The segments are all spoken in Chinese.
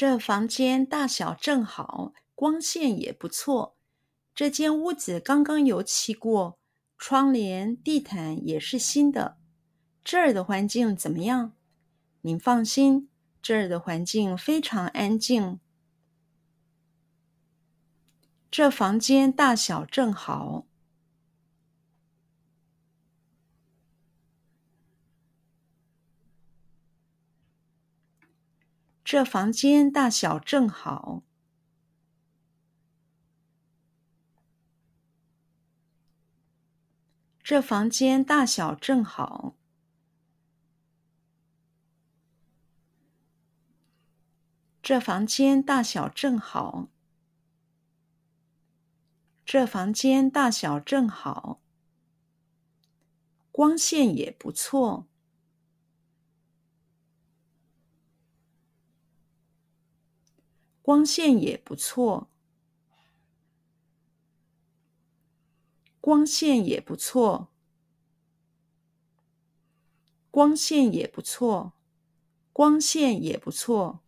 这房间大小正好，光线也不错。这间屋子刚刚油漆过，窗帘、地毯也是新的。这儿的环境怎么样？您放心，这儿的环境非常安静。这房间大小正好。这房间大小正好。这房间大小正好。这房间大小正好。这房间大小正好。光线也不错。光线也不错，光线也不错，光线也不错，光线也不错。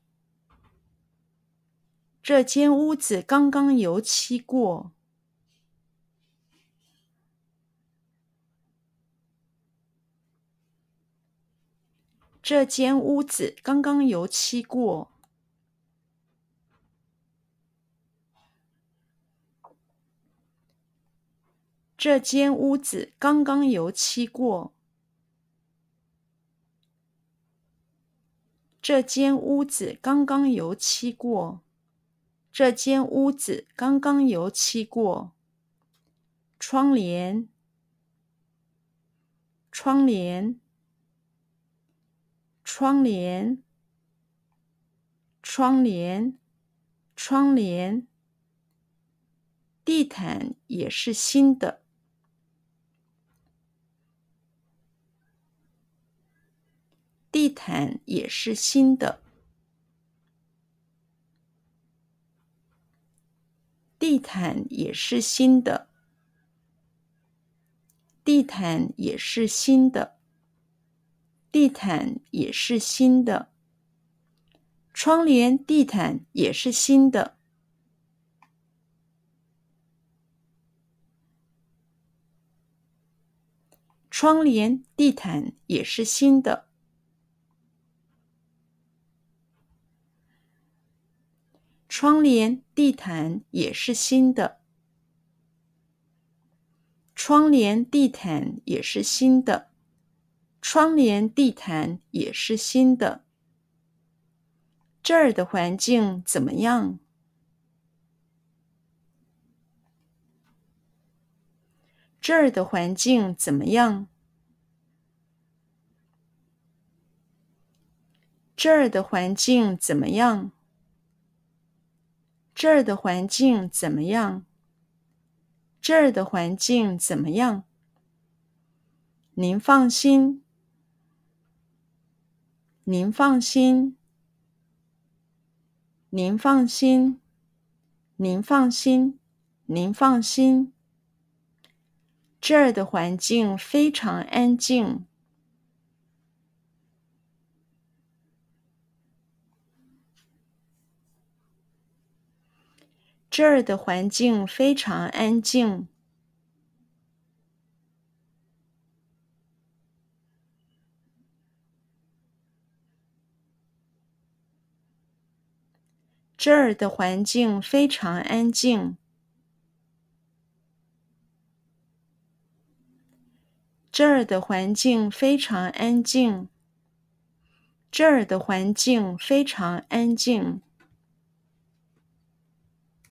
这间屋子刚刚油漆过。这间屋子刚刚油漆过。这间屋子刚刚油漆过。这间屋子刚刚油漆过。这间屋子刚刚油漆过。窗帘，窗帘，窗帘，窗帘，窗帘。地毯也是新的。地毯也是新的。地毯也是新的。地毯也是新的。地毯也是新的。窗帘、地毯也是新的。窗帘、地毯也是新的。窗帘、地毯也是新的。窗帘、地毯也是新的。窗帘、地毯也是新的。这儿的环境怎么样？这儿的环境怎么样？这儿的环境怎么样？这儿的环境怎么样？这儿的环境怎么样？您放心，您放心，您放心，您放心，您放心。这儿的环境非常安静。这儿的环境非常安静。这儿的环境非常安静。这儿的环境非常安静。这儿的环境非常安静。